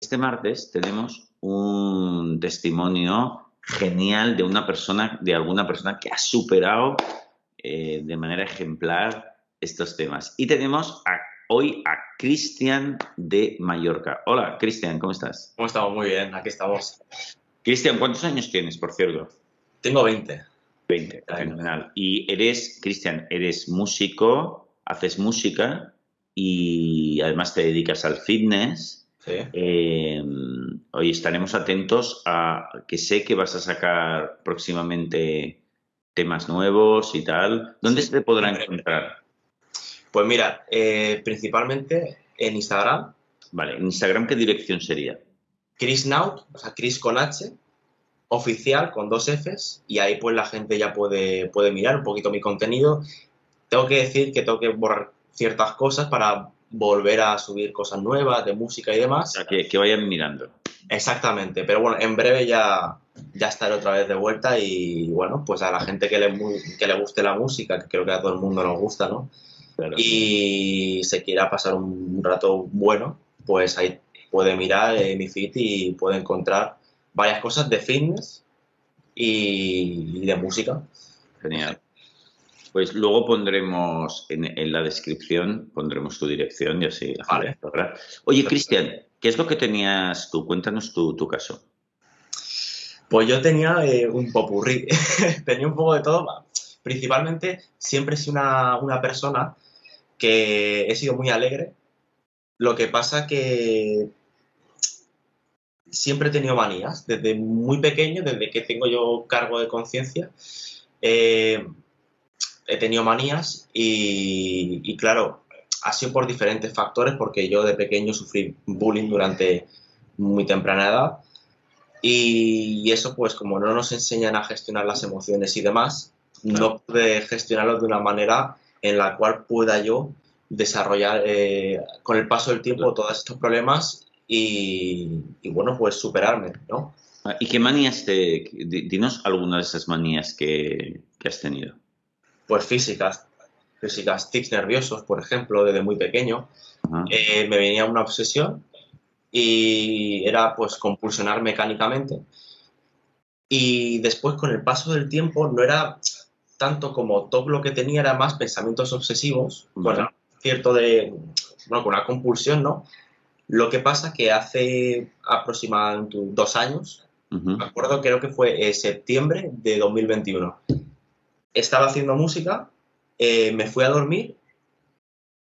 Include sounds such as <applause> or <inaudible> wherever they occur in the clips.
Este martes tenemos un testimonio genial de una persona, de alguna persona que ha superado eh, de manera ejemplar estos temas. Y tenemos hoy a Cristian de Mallorca. Hola, Cristian, ¿cómo estás? ¿Cómo estamos? Muy bien, aquí estamos. Cristian, ¿cuántos años tienes, por cierto? Tengo 20. 20, fenomenal. Y eres, Cristian, eres músico, haces música y además te dedicas al fitness eh, hoy estaremos atentos a que sé que vas a sacar próximamente temas nuevos y tal. ¿Dónde se te podrá encontrar? Pues mira, eh, principalmente en Instagram. Vale, ¿en Instagram qué dirección sería? Chris Naut, o sea, Chris con H, oficial con dos Fs, y ahí pues la gente ya puede, puede mirar un poquito mi contenido. Tengo que decir que tengo que borrar ciertas cosas para volver a subir cosas nuevas de música y demás. O sea, que, vayan mirando. Exactamente, pero bueno, en breve ya, ya estaré otra vez de vuelta y bueno, pues a la gente que le, que le guste la música, que creo que a todo el mundo nos gusta, ¿no? Y se quiera pasar un rato bueno, pues ahí puede mirar mi feed y puede encontrar varias cosas de fitness y de música. Genial. Pues luego pondremos en, la descripción, pondremos tu dirección y así. Vale. Oye, Cristian, ¿qué es lo que tenías tú? Cuéntanos tu, tu caso. Pues yo tenía eh, un popurrí, <laughs> tenía un poco de todo. Principalmente siempre he sido una, una, persona que he sido muy alegre. Lo que pasa que siempre he tenido manías, desde muy pequeño, desde que tengo yo cargo de conciencia. Eh, he tenido manías y, claro, ha sido por diferentes factores porque yo de pequeño sufrí bullying durante muy temprana edad. Y eso pues como no nos enseñan a gestionar las emociones y demás, no pude gestionarlo de una manera en la cual pueda yo desarrollar eh, con el paso del tiempo todos estos problemas y, bueno, pues superarme, ¿no? Ah, ¿Y qué manías te... Dinos algunas de esas manías que has tenido pues físicas, físicas, tics nerviosos, por ejemplo, desde muy pequeño, eh, me venía una obsesión y era pues compulsionar mecánicamente. Y después con el paso del tiempo no era tanto como todo lo que tenía, era más pensamientos obsesivos, bueno, cierto de, bueno, con una compulsión, ¿no? Lo que pasa que hace aproximadamente dos años, me acuerdo, creo que fue septiembre de 2021, estaba haciendo música, eh, me fui a dormir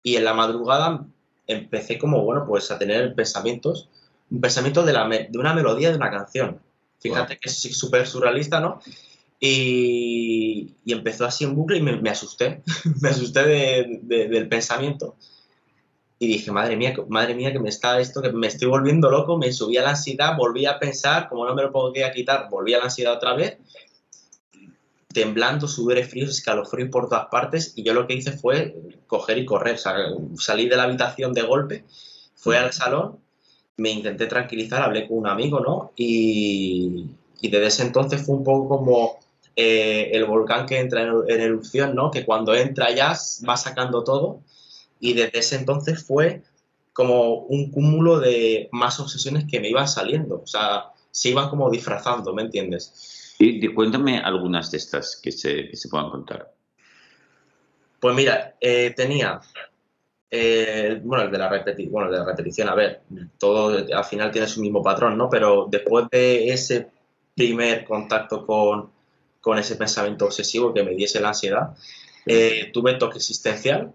y en la madrugada empecé como, bueno, pues a tener pensamientos, un pensamiento de, la, de una melodía de una canción. Fíjate que es súper surrealista, ¿no? Y, empezó así en bucle y me, asusté, me asusté <laughs> del pensamiento. Y dije, madre mía, madre mía, que me está esto, que me estoy volviendo loco, me subí a la ansiedad, volví a pensar, como no me lo podía quitar, volví a la ansiedad otra vez temblando, sudores fríos, escalofríos por todas partes y yo lo que hice fue coger y correr, salí de la habitación de golpe, fui al salón, me intenté tranquilizar, hablé con un amigo, ¿no? Y, desde ese entonces fue un poco como eh, el volcán que entra en, erupción, ¿no? Que cuando entra ya va sacando todo y desde ese entonces fue como un cúmulo de más obsesiones que me iban saliendo, o sea, se iban como disfrazando, ¿me entiendes? Y cuéntame algunas de estas que se, puedan contar. Pues mira, eh, tenía, eh, bueno, el de, la bueno, de la repetición, a ver, todo al final tiene su mismo patrón, ¿no? Pero después de ese primer contacto con, ese pensamiento obsesivo que me diese la ansiedad, eh, tuve toque existencial,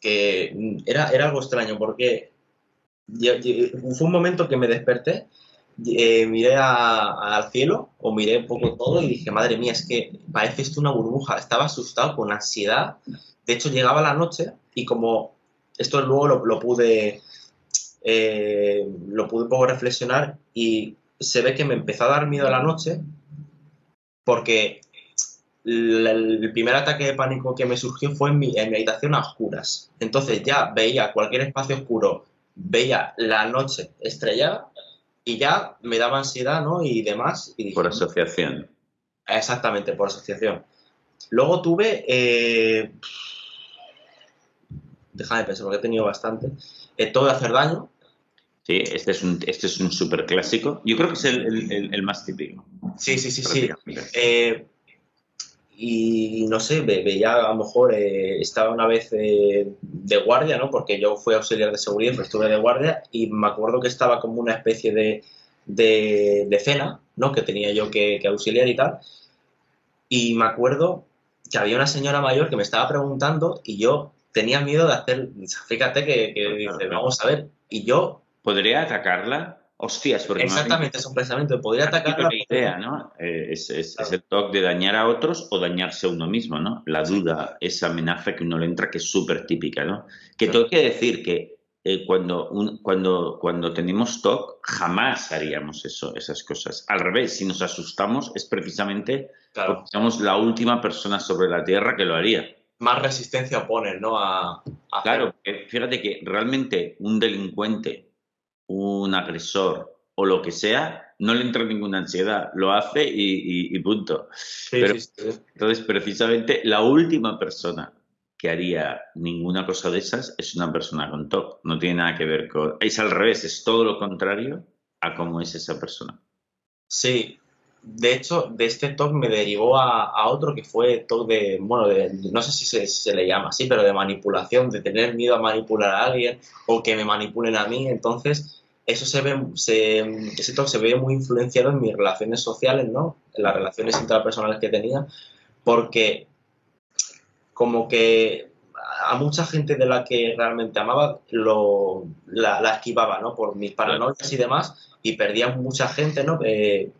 que era, era algo extraño porque fue un momento que me desperté eh, miré al cielo o miré un poco todo y dije, madre mía, es que parece esto una burbuja. Estaba asustado, con ansiedad. De hecho, llegaba la noche y como esto luego lo, pude eh, lo pude un poco reflexionar y se ve que me empezó a dar miedo a la noche porque el primer ataque de pánico que me surgió fue en mi, habitación a oscuras. Entonces ya veía cualquier espacio oscuro, veía la noche estrellada y ya me daba ansiedad, ¿no? Y demás. Y por asociación. Exactamente, por asociación. Luego tuve... Eh, déjame pensar, porque he tenido bastante. Eh, todo de hacer daño. Sí, este es un, este es un súper clásico. Yo creo que es el, más típico. Sí, sí, sí, sí. Eh, y no sé, veía a lo mejor, eh, estaba una vez de guardia, ¿no? Porque yo fui auxiliar de seguridad, pero estuve de guardia y me acuerdo que estaba como una especie de, de, cena, ¿no? Que tenía yo que, que, auxiliar y tal. Y me acuerdo que había una señora mayor que me estaba preguntando y yo tenía miedo de hacer, fíjate que, que dice, vamos a ver, y yo ¿Podría atacarla? Hostias, porque... Exactamente, es un pensamiento. Podría atacarla... La idea, ¿no? Eh, es, el toque de dañar a otros o dañarse a uno mismo, ¿no? La duda, esa amenaza que uno le entra, que es súper típica, ¿no? Que tengo que decir que eh, cuando, cuando, cuando tenemos TOC, jamás haríamos eso, esas cosas. Al revés, si nos asustamos, es precisamente porque somos la última persona sobre la Tierra que lo haría. Más resistencia oponen, ¿no? A, Claro, fíjate que realmente un delincuente un agresor o lo que sea, no le entra ninguna ansiedad, lo hace y, punto. Entonces, precisamente, la última persona que haría ninguna cosa de esas es una persona con TOC. No tiene nada que ver con... Es al revés, es todo lo contrario a cómo es esa persona. Sí, de hecho, de este TOC me derivó a, otro que fue TOC de, bueno, no sé si se, se, le llama así, pero de manipulación, de tener miedo a manipular a alguien o que me manipulen a mí. Entonces, eso se ve, se, se ve muy influenciado en mis relaciones sociales, ¿no? En las relaciones intrapersonales que tenía, porque como que a mucha gente de la que realmente amaba lo, la, esquivaba, ¿no? Por mis paranoias y demás, y perdía mucha gente, ¿no? Eh,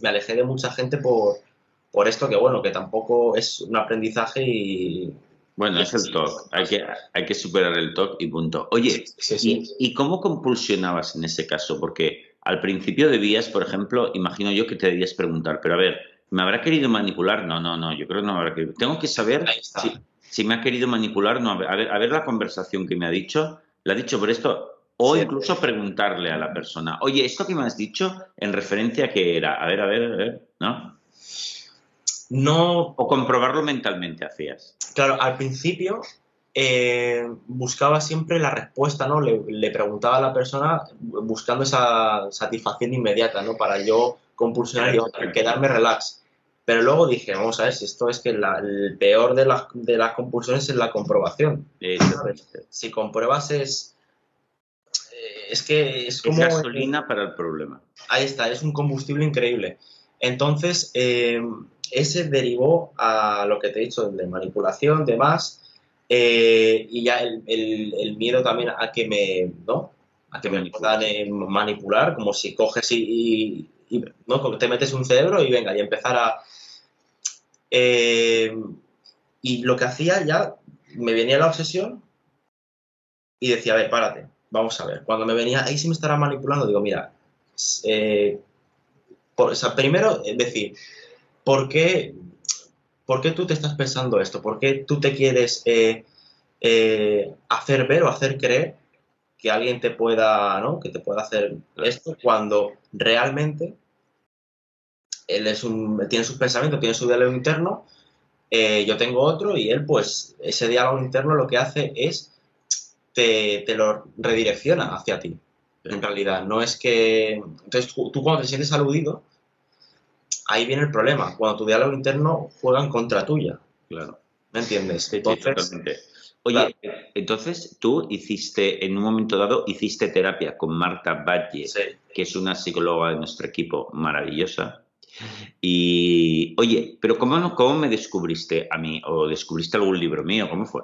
me alejé de mucha gente por, por esto que, bueno, que tampoco es un aprendizaje y bueno, es el TOC. Hay que, hay que superar el TOC y punto. Oye, ¿y, cómo compulsionabas en ese caso? Porque al principio debías, por ejemplo, imagino yo que te debías preguntar, pero a ver, ¿me habrá querido manipular? No, no, no, yo creo que no me habrá querido. Tengo que saber si, me ha querido manipular. No, a ver, a ver la conversación que me ha dicho. ¿La ha dicho por esto? O incluso preguntarle a la persona, oye, esto que me has dicho, en referencia a qué era. A ver, a ver, a ver, ¿no? No... O comprobarlo mentalmente hacías. Claro, al principio eh, buscaba siempre la respuesta, ¿no? Le, preguntaba a la persona buscando esa satisfacción inmediata, ¿no? Para yo compulsionar y quedarme relax. Pero luego dije, vamos a ver, si esto es que el peor de, de las compulsiones es la comprobación. Si compruebas es... Eh, es que es como... gasolina para el problema. Ahí está, es un combustible increíble. Entonces, eh, ese derivó a lo que te he dicho de manipulación, demás, eh, y ya el, miedo también a que me, ¿no? A que me puedan manipular, como si coges y, ¿no? te metes un cerebro y venga, y empezar a... Eh, y lo que hacía ya, me venía la obsesión y decía, a ver, párate, vamos a ver. Cuando me venía, ahí sí me estará manipulando, digo, mira, eh, por, primero, es decir, ¿por qué, ¿por qué tú te estás pensando esto? ¿Por qué tú te quieres eh, eh, hacer ver o hacer creer que alguien te pueda, ¿no? Que te pueda hacer esto cuando realmente él es un, tiene sus pensamientos, tiene su diálogo interno, eh, yo tengo otro y él, pues, ese diálogo interno lo que hace es te, te lo redirecciona hacia ti. En realidad, no es que. Entonces, tú cuando te sientes aludido, ahí viene el problema. Cuando tu diálogo interno juega en contra tuya. Claro. ¿Me entiendes? Oye, entonces tú hiciste, en un momento dado, hiciste terapia con Marta Valle, que es una psicóloga de nuestro equipo maravillosa. Y, oye, pero cómo, ¿cómo me descubriste a mí? ¿O descubriste algún libro mío? ¿Cómo fue?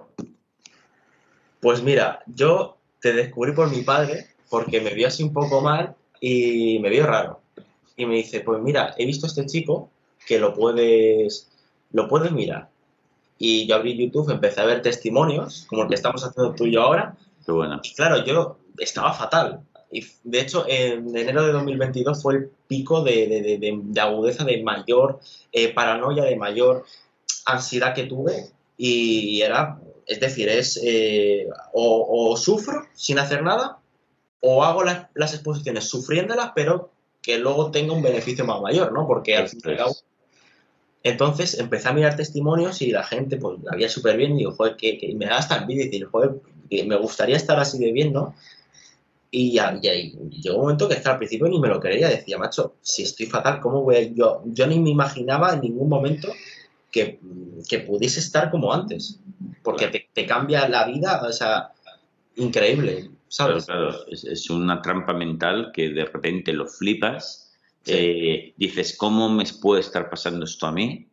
Pues mira, yo te descubrí por mi padre, porque me vio así un poco mal y me vio raro y me dice, pues mira, he visto a este chico que lo puedes, lo puedes mirar. Y yo abrí YouTube, empecé a ver testimonios, como el que estamos haciendo tú y yo ahora, Qué bueno. Y claro, yo estaba fatal. Y de hecho, en enero de 2022 fue el pico de, agudeza, de mayor eh, paranoia, de mayor ansiedad que tuve. Y era, es decir, es eh, o, sufro sin hacer nada, o hago las, exposiciones sufriéndolas, pero que luego tenga un beneficio más mayor, ¿no? Porque al fin y al cabo entonces empecé a mirar testimonios y la gente pues la veía súper bien y digo, joder, que, me da hasta envidia y decir, joder, que me gustaría estar así de bien, ¿no? Y, ya, llegó un momento que al principio ni me lo creía, decía, macho, si estoy fatal, ¿cómo voy a...? Yo, yo ni me imaginaba en ningún momento que, pudiese estar como antes, porque te, cambia la vida, o sea, increíble, ¿sabes? Claro, es, una trampa mental que de repente lo flipas, eh, dices, ¿cómo me puede estar pasando esto a mí?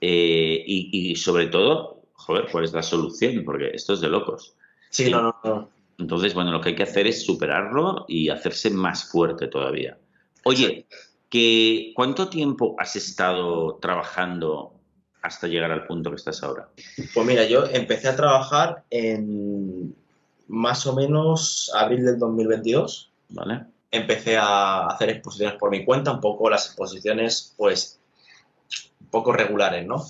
Eh, y, y, sobre todo, joder, ¿cuál es la solución? Porque esto es de locos. Sí, no, no, no. Entonces, bueno, lo que hay que hacer es superarlo y hacerse más fuerte todavía. Oye, que, ¿cuánto tiempo has estado trabajando hasta llegar al punto que estás ahora? Pues mira, yo empecé a trabajar en más o menos abril del 2022. Vale. Empecé a hacer exposiciones por mi cuenta, un poco las exposiciones, pues, un poco regulares, ¿no?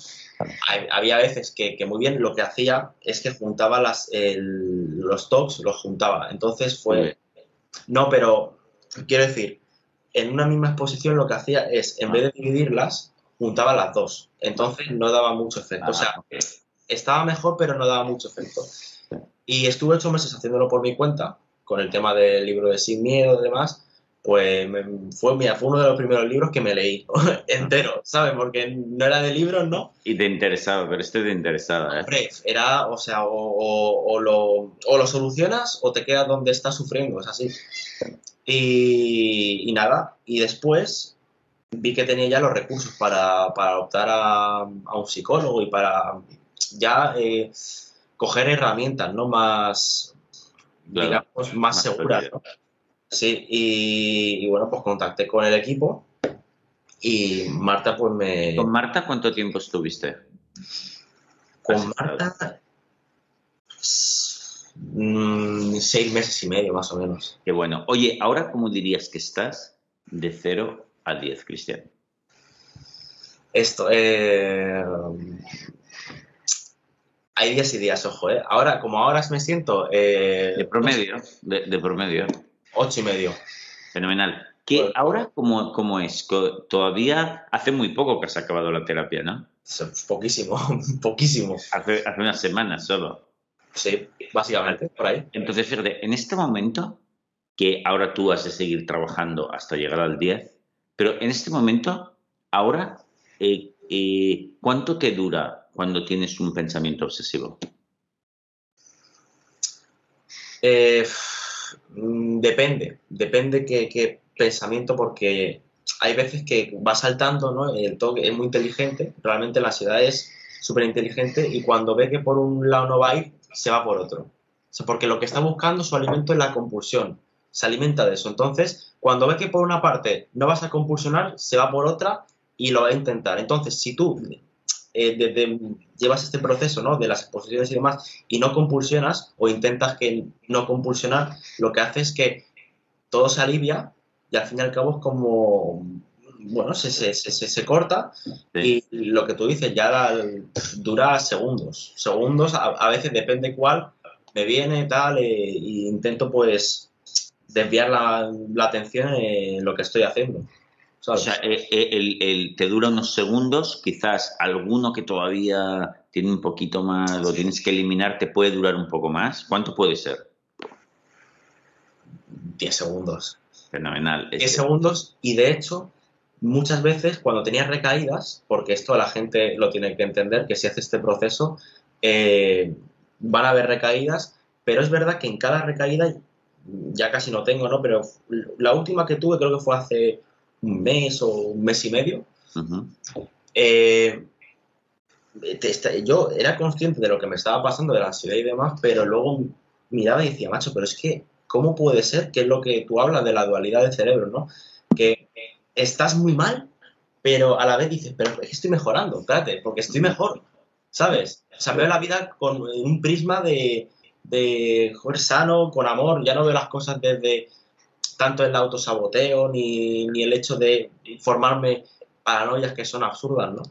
había veces que, muy bien lo que hacía es que juntaba las, los talks, los juntaba. Entonces fue... No, pero quiero decir, en una misma exposición lo que hacía es, en vez de dividirlas, juntaba las dos. Entonces no daba mucho efecto. o sea, ah, estaba mejor, pero no daba mucho efecto. Y estuve ocho meses haciéndolo por mi cuenta, con el tema del libro de Sin Miedo y demás pues fue, mira, fue uno de los primeros libros que me leí <laughs> entero, ¿sabes? Porque no era de libros, ¿no? Y te interesaba, pero este te interesaba, ¿eh? era, o sea, o, lo, lo, solucionas o te quedas donde estás sufriendo, es así. Y, nada, y después vi que tenía ya los recursos para, optar a, un psicólogo y para ya eh, coger herramientas, ¿no? Más, digamos, más, seguras, ¿no? Sí, y, bueno, pues contacté con el equipo y Marta pues me... ¿Con Marta cuánto tiempo estuviste? Con Marta mm, seis meses y medio más o menos. Qué bueno. Oye, ahora cómo dirías que estás de 0 a 10, Cristian? Esto, eh... hay días y días, ojo, ¿eh? Ahora, como ahora me siento... Eh, de promedio, de promedio. Ocho y medio. Fenomenal. ¿Qué ahora cómo, cómo, es? Todavía hace muy poco que has acabado la terapia, ¿no? Poquísimo, <laughs> poquísimo. Hace, hace unas semanas solo. Sí, básicamente, por ahí. Entonces, fíjate, en este momento, que ahora tú has de seguir trabajando hasta llegar al 10, pero en este momento, ahora, eh, eh, ¿cuánto te dura cuando tienes un pensamiento obsesivo? Eh Mm, depende, depende qué, pensamiento, porque hay veces que va saltando, ¿no? El toque es muy inteligente, realmente la ansiedad es súper inteligente y cuando ve que por un lado no va a ir, se va por otro. porque lo que está buscando su alimento es la compulsión, se alimenta de eso. Entonces, cuando ve que por una parte no vas a compulsionar, se va por otra y lo va a intentar. Entonces, si tú eh, llevas este proceso ¿no? de las exposiciones y demás y no compulsionas o intentas que no compulsionar, lo que hace es que todo se alivia y al fin y al cabo es como, bueno, se, se, se, corta y lo que tú dices ya dura segundos. Segundos, a, veces depende cuál, me viene tal e intento pues desviar la, la atención en lo que estoy haciendo. O sea, eh, eh, el, te dura unos segundos, quizás alguno que todavía tiene un poquito más, lo tienes que eliminar, te puede durar un poco más. ¿Cuánto puede ser? 10 segundos. Fenomenal. 10 segundos y de hecho, muchas veces cuando tenías recaídas, porque esto la gente lo tiene que entender, que si hace este proceso, eh, van a haber recaídas, pero es verdad que en cada recaída ya casi no tengo, ¿no? Pero la última que tuve creo que fue hace un mes o un mes y medio, eh, yo era consciente de lo que me estaba pasando, de la ansiedad y demás, pero luego miraba y decía, macho, pero es que, ¿cómo puede ser? Que es lo que tú hablas de la dualidad del cerebro, ¿no? Que estás muy mal, pero a la vez dices, pero es que estoy mejorando, espérate, porque estoy mejor, ¿sabes? O sea, veo la vida con un prisma de, de joder, sano, con amor, ya no veo las cosas desde tanto el autosaboteo ni, ni el hecho de formarme paranoias que son absurdas, ¿no?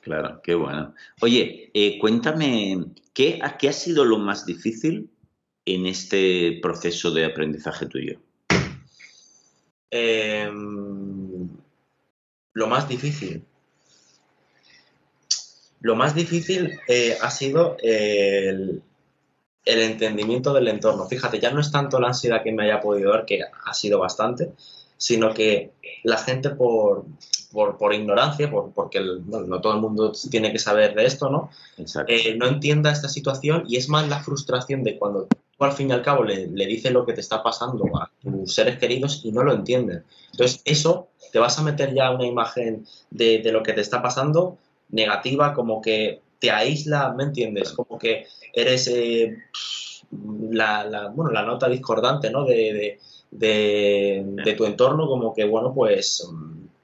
Claro, qué bueno. Oye, eh, cuéntame, ¿qué, ¿qué ha sido lo más difícil en este proceso de aprendizaje tuyo? Em, lo más difícil. Lo más difícil eh, ha sido el, el, entendimiento del entorno. Fíjate, ya no es tanto la ansiedad que me haya podido dar, que ha sido bastante, sino que la gente por, por, ignorancia, por, porque no todo el mundo tiene que saber de esto, ¿no? Eh, no entienda esta situación y es más la frustración de cuando tú al fin y al cabo le, le dices lo que te está pasando a tus seres queridos y no lo entienden. Entonces, eso te vas a meter ya una imagen de, de lo que te está pasando negativa, como que te aísla, ¿me entiendes? Como que eres eh, la, la, bueno, la nota discordante, ¿no? de, de, de, tu entorno, como que, bueno, pues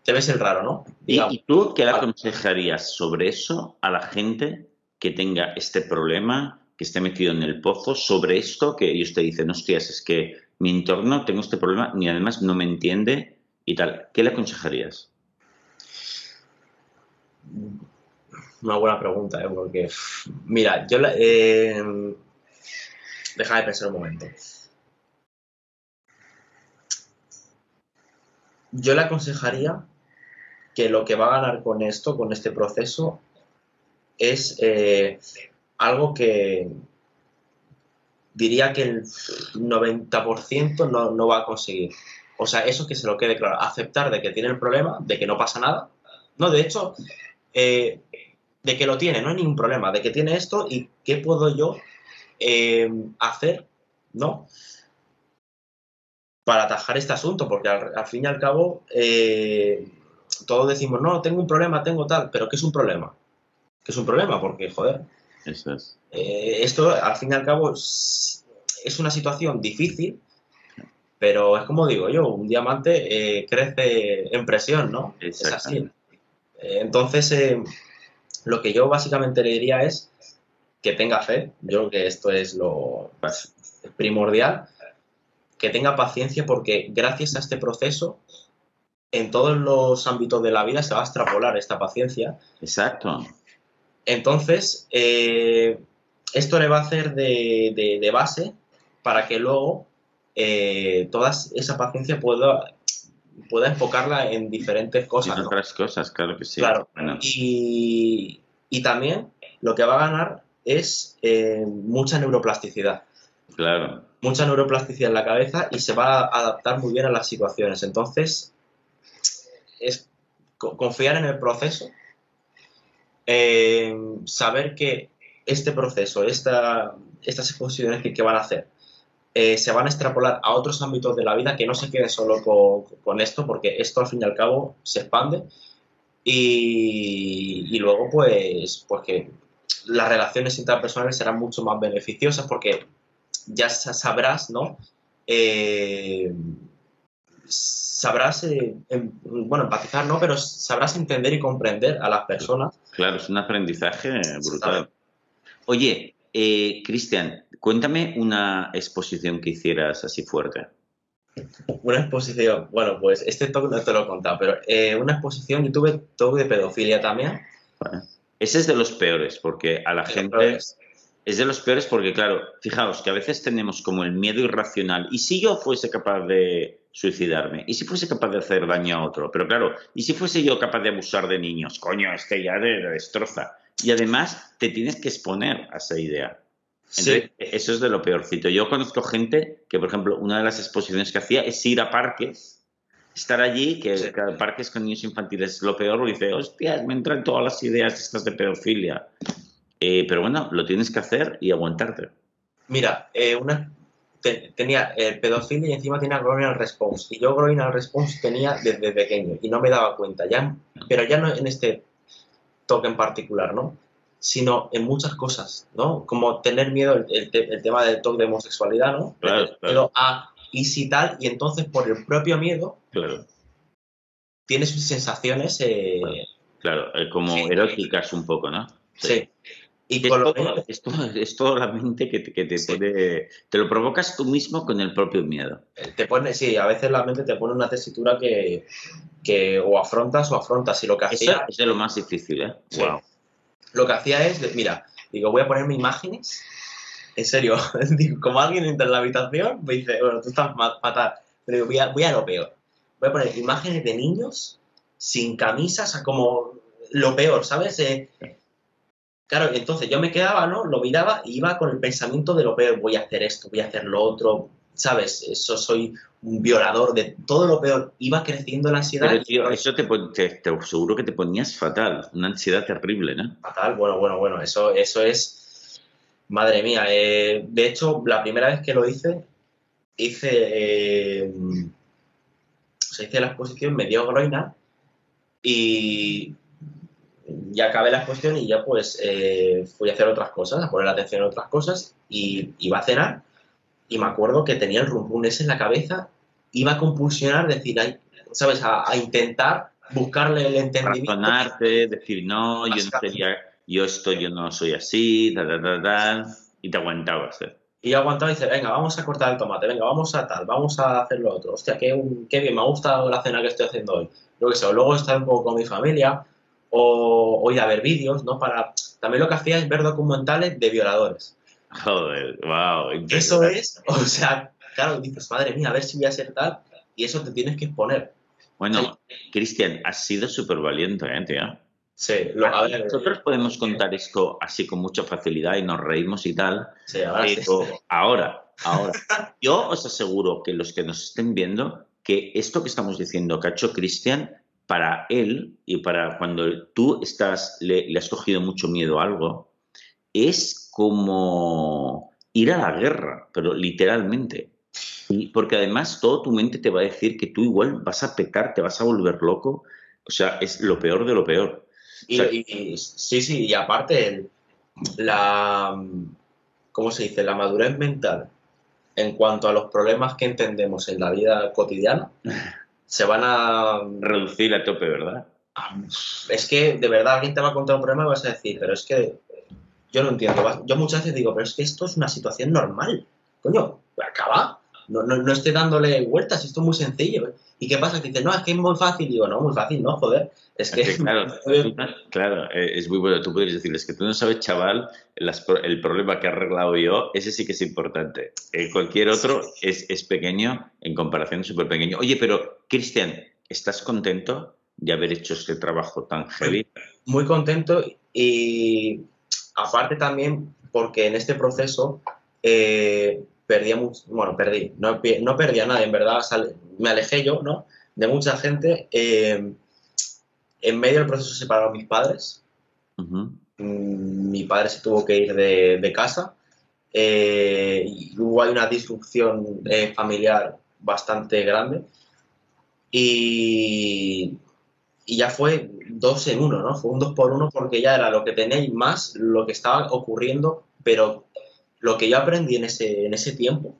te ves el raro, ¿no? ¿Y, tú qué le aconsejarías sobre eso a la gente que tenga este problema, que esté metido en el pozo, sobre esto que ellos te dicen, hostias, es que mi entorno tengo este problema ni además no me entiende y tal? ¿Qué le aconsejarías? Una buena pregunta, ¿eh? porque, mira, yo eh, Deja de pensar un momento. Yo le aconsejaría que lo que va a ganar con esto, con este proceso, es eh, algo que diría que el 90% no, no, va a conseguir. O sea, eso que se lo quede claro. Aceptar de que tiene el problema, de que no pasa nada. No, de hecho, eh, de que lo tiene, no hay ningún problema, de que tiene esto y qué puedo yo eh, hacer, ¿no? Para atajar este asunto, porque al, fin y al cabo eh, todos decimos, no, tengo un problema, tengo tal, pero ¿qué es un problema? ¿Qué es un problema? Porque, joder, Eso es. Eh, esto al fin y al cabo es, una situación difícil, pero es como digo yo, un diamante crece en presión, ¿no? Es así. entonces, lo que yo básicamente le diría es que tenga fe, yo creo que esto es lo primordial, que tenga paciencia porque gracias a este proceso, en todos los ámbitos de la vida se va a extrapolar esta paciencia. Exacto. Entonces, eh, esto le va a hacer de, base para que luego eh, toda esa paciencia pueda, pueda enfocarla en diferentes cosas. En otras cosas, claro que sí. Claro. Y, y también lo que va a ganar es eh, mucha neuroplasticidad. Claro. Mucha neuroplasticidad en la cabeza y se va a adaptar muy bien a las situaciones. Entonces, es confiar en el proceso, eh, saber que este proceso, esta, estas exposiciones que, van a hacer, eh, se van a extrapolar a otros ámbitos de la vida que no se quede solo con, esto, porque esto al fin y al cabo se expande. Y, y luego, pues, pues que las relaciones interpersonales serán mucho más beneficiosas porque ya sabrás, ¿no? Eh, sabrás, eh, em, bueno, empatizar, ¿no? Pero sabrás entender y comprender a las personas. Claro, es un aprendizaje brutal. Oye, eh, Cristian, cuéntame una exposición que hicieras así fuerte. Una exposición, bueno, pues este talk no te lo he contado, pero una exposición, yo tuve talk de pedofilia también. Ese es de los peores, porque a la gente... Es de los peores porque, claro, fijaos que a veces tenemos como el miedo irracional. ¿Y si yo fuese capaz de suicidarme? ¿Y si fuese capaz de hacer daño a otro? Pero claro, ¿y si fuese yo capaz de abusar de niños? Coño, este ya de destroza. Y además te tienes que exponer a esa idea. Entonces, eso es de lo peorcito. Yo conozco gente que, por ejemplo, una de las exposiciones que hacía es ir a parques estar allí, que, sí. parques con niños infantiles es lo peor, porque dice, hostia, me entran todas las ideas estas de pedofilia. Eh, pero bueno, lo tienes que hacer y aguantarte. Mira, eh, una, tenía eh, pedofilia y encima tenía groinal response. Y yo groinal response tenía desde pequeño y no me daba cuenta. ya Pero ya no en este toque en particular, ¿no? Sino en muchas cosas, ¿no? Como tener miedo, el, el, tema del toque de homosexualidad, ¿no? Claro, claro. a y si tal, y entonces por el propio miedo, claro. tienes sensaciones... Eh, claro, eh, como eróticas un poco, ¿no? Sí. Y es, todo, es, todo, la mente que te, que te puede... Te lo provocas tú mismo con el propio miedo. Te pone, sí, a veces la mente te pone una tesitura que, que o afrontas o afrontas. Y lo que hacía... es de lo más difícil, ¿eh? Wow. Lo que hacía es, mira, digo, voy a ponerme imágenes. En serio, <laughs> como alguien entra en la habitación, me dice, bueno, tú estás fatal. Pero voy a, voy a lo peor. Voy a poner imágenes de niños sin camisas, como lo peor, ¿sabes? Eh, Claro, entonces yo me quedaba, ¿no? Lo miraba y iba con el pensamiento de lo peor, voy a hacer esto, voy a hacer lo otro, ¿sabes? Eso soy un violador de todo lo peor. Iba creciendo la ansiedad. Pero, tío, eso te, te, seguro que te ponías fatal, una ansiedad terrible, ¿no? Fatal, bueno, bueno, bueno, eso, eso es, madre mía. Eh, de hecho, la primera vez que lo hice, hice, eh, o sea, hice la exposición, me dio groina y ya acabé la exposición y ya pues eh, fui a hacer otras cosas, a poner atención en otras cosas y iba a cenar y me acuerdo que tenía el rumbún ese en la cabeza, iba a compulsionar, decir, ¿sabes? A, intentar buscarle el entendimiento. Razonarte, decir, no, yo no sería, yo esto, yo no soy así, da, da, da, y te aguantabas. ¿eh? Y yo aguantaba y dice, venga, vamos a cortar el tomate, venga, vamos a tal, vamos a hacer lo otro. Hostia, qué, qué bien, me ha gustado la cena que estoy haciendo hoy. Lo que sea, luego estar un poco con mi familia, o, ir a ver vídeos, ¿no? Para, también lo que hacía es ver documentales de violadores. Joder, wow. Eso es, <laughs> o sea, claro, dices, madre mía, a ver si voy a ser tal, y eso te tienes que exponer. Bueno, Cristian, has sido súper valiente, ¿eh, tío? Sí, lo, a ver, nosotros podemos contar esto así con mucha facilidad y nos reímos y tal, sí, ahora, pero ahora, ahora, <laughs> yo os aseguro que los que nos estén viendo, que esto que estamos diciendo que ha hecho Cristian para él y para cuando tú estás, le, has cogido mucho miedo a algo, es como ir a la guerra, pero literalmente. Y porque además todo tu mente te va a decir que tú igual vas a pecar, te vas a volver loco. O sea, es lo peor de lo peor. Y, sí, sí, y aparte la, ¿cómo se dice? La madurez mental en cuanto a los problemas que entendemos en la vida cotidiana <laughs> se van a reducir a tope, ¿verdad? Es que de verdad alguien te va a contar un problema y vas a decir, pero es que yo no entiendo. Yo muchas veces digo, pero es que esto es una situación normal. Coño, acaba. No, no, no estoy dándole vueltas, esto es muy sencillo. ¿Y qué pasa? Que dices, no, es que es muy fácil. Digo, no, muy fácil, no, joder. Es que. <laughs> claro, claro, eh, es muy bueno. Tú podrías decirles que tú no sabes, chaval, el problema que he arreglado yo, ese sí que es importante. Eh, cualquier otro es, es, pequeño en comparación, súper pequeño. Oye, pero, Cristian, ¿estás contento de haber hecho este trabajo tan heavy? Muy contento y aparte también porque en este proceso eh, perdía mucho, bueno, perdí, no, no perdí a nadie, en verdad, me alejé yo, ¿no? De mucha gente. Eh, en medio del proceso se separaron mis padres. Mm, mi padre se tuvo que ir de, casa. Eh, y hubo ahí una disrupción eh, familiar bastante grande. Y, y, ya fue dos en uno, ¿no? Fue un dos por uno porque ya era lo que tenéis más lo que estaba ocurriendo, pero lo que yo aprendí en ese, en ese tiempo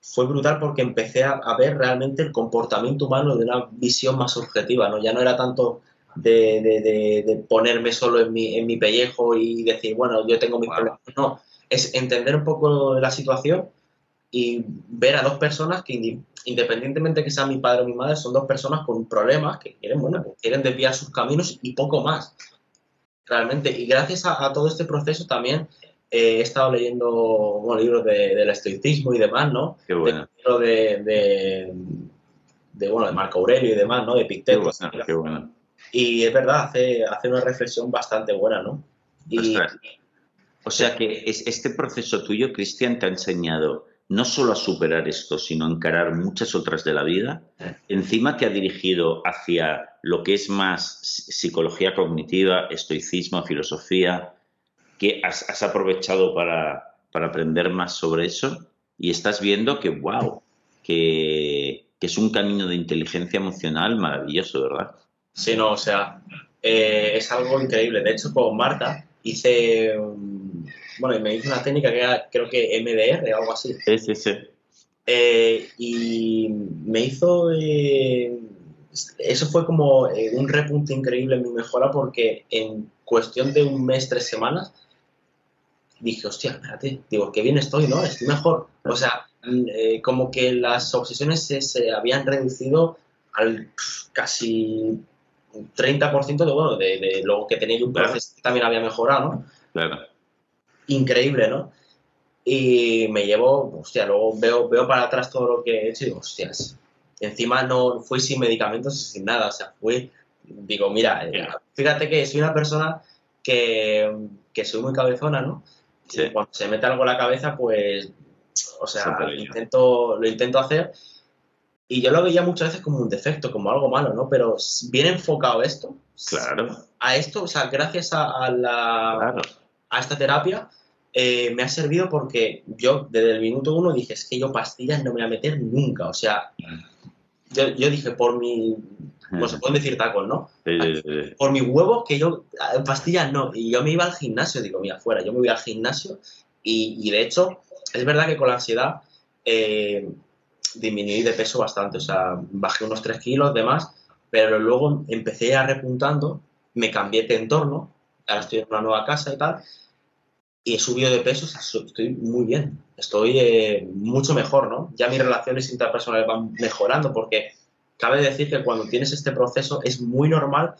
fue brutal porque empecé a, ver realmente el comportamiento humano de una visión más objetiva, ¿no? Ya no era tanto de, ponerme solo en mi, en mi, pellejo y decir, bueno, yo tengo mis problemas. No, es entender un poco la situación y ver a dos personas que independientemente que sea mi padre o mi madre, son dos personas con problemas que quieren, bueno, quieren desviar sus caminos y poco más. Realmente. Y gracias a todo este proceso también he estado leyendo libros del estoicismo y demás, ¿no? Qué bueno. De, de, de, bueno, de Marco Aurelio y demás, ¿no? De Picteto. Qué bueno, Y es verdad, hace, hace una reflexión bastante buena, ¿no? Y, o sea que este proceso tuyo, Cristian, te ha enseñado no solo a superar esto, sino a encarar muchas otras de la vida. Eh. Encima te ha dirigido hacia lo que es más psicología cognitiva, estoicismo, filosofía, que has, aprovechado para, aprender más sobre eso y estás viendo que, wow, que, es un camino de inteligencia emocional maravilloso, ¿verdad? Sí, no, o sea, eh, es algo increíble. De hecho, con Marta hice, bueno, me hizo una técnica que era, creo que MDR o algo así. Sí, sí, sí. Eh, y me hizo, eh, eso fue como un repunte increíble en mi mejora porque en cuestión de un mes, tres semanas, dije, hostia, espérate, digo, qué bien estoy, ¿no? Estoy mejor. O sea, mm, eh, como que las obsesiones se, habían reducido al casi 30% de, bueno, de, de, lo que tenía un proceso que también había mejorado, ¿no? Claro. Increíble, ¿no? Y me llevo, hostia, luego veo, veo para atrás todo lo que he hecho y digo, hostias, encima no fui sin medicamentos y sin nada, o sea, fue, digo, mira, eh, fíjate que soy una persona que, que soy muy cabezona, ¿no? Cuando se mete algo en la cabeza, pues, o sea, lo intento, lo intento hacer y yo lo veía muchas veces como un defecto, como algo malo, ¿no? Pero bien enfocado esto. Claro. A esto, o sea, gracias a, la, a esta terapia, eh, me ha servido porque yo desde el minuto uno dije, es que yo pastillas no me voy a meter nunca. O sea, yo, yo dije, por mi, pues se pueden decir tacos, ¿no? Por mi huevo, que yo, pastillas no. Y yo me iba al gimnasio, digo, mira, fuera, yo me voy al gimnasio y, y de hecho, es verdad que con la ansiedad eh, disminuí de peso bastante, o sea, bajé unos 3 kilos de más, pero luego empecé a repuntando, me cambié de entorno, ahora estoy en una nueva casa y tal, y he subido de peso, estoy muy bien, estoy eh, mucho mejor, ¿no? Ya mis relaciones interpersonales van mejorando porque cabe decir que cuando tienes este proceso es muy normal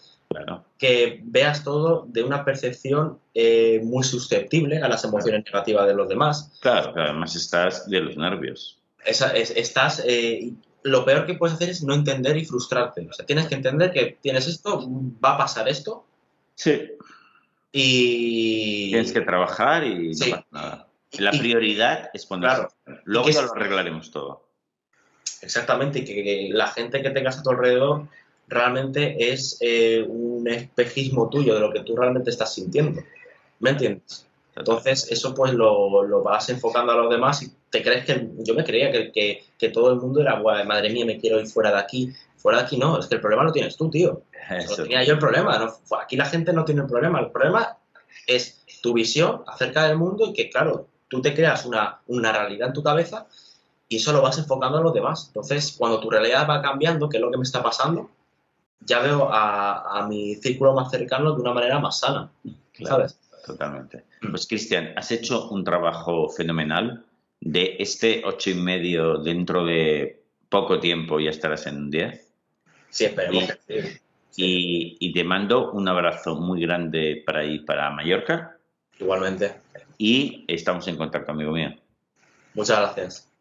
que veas todo de una percepción eh, muy susceptible a las emociones negativas de los demás. Claro, además estás de los nervios. estás, eh, lo peor que puedes hacer es no entender y frustrarte. O sea, tienes que entender que tienes esto, va a pasar esto. Sí. Y... Tienes que trabajar y no pasa nada. La prioridad es ponerse. Luego ya lo arreglaremos todo. Exactamente, que, la gente que tengas a tu alrededor realmente es eh, un espejismo tuyo de lo que tú realmente estás sintiendo. ¿Me entiendes? Entonces, eso pues lo, vas enfocando a los demás y te crees que. Yo me creía que, que, todo el mundo era, madre mía, me quiero ir fuera de aquí. Fuera de aquí no, es que el problema lo tienes tú, tío. <laughs> No tenía yo el problema. ¿no? Aquí la gente no tiene el problema. El problema es tu visión acerca del mundo y que, claro, tú te creas una, una realidad en tu cabeza y eso lo vas enfocando a los demás. Entonces, cuando tu realidad va cambiando, que es lo que me está pasando, ya veo a, mi círculo más cercano de una manera más sana, ¿sabes? Totalmente. Pues Cristian, has hecho un trabajo fenomenal. De este ocho y medio dentro de poco tiempo ya estarás en un 10. Sí, esperemos y, y, te mando un abrazo muy grande para ir para Mallorca. Igualmente. Y estamos en contacto, amigo mío. Muchas gracias.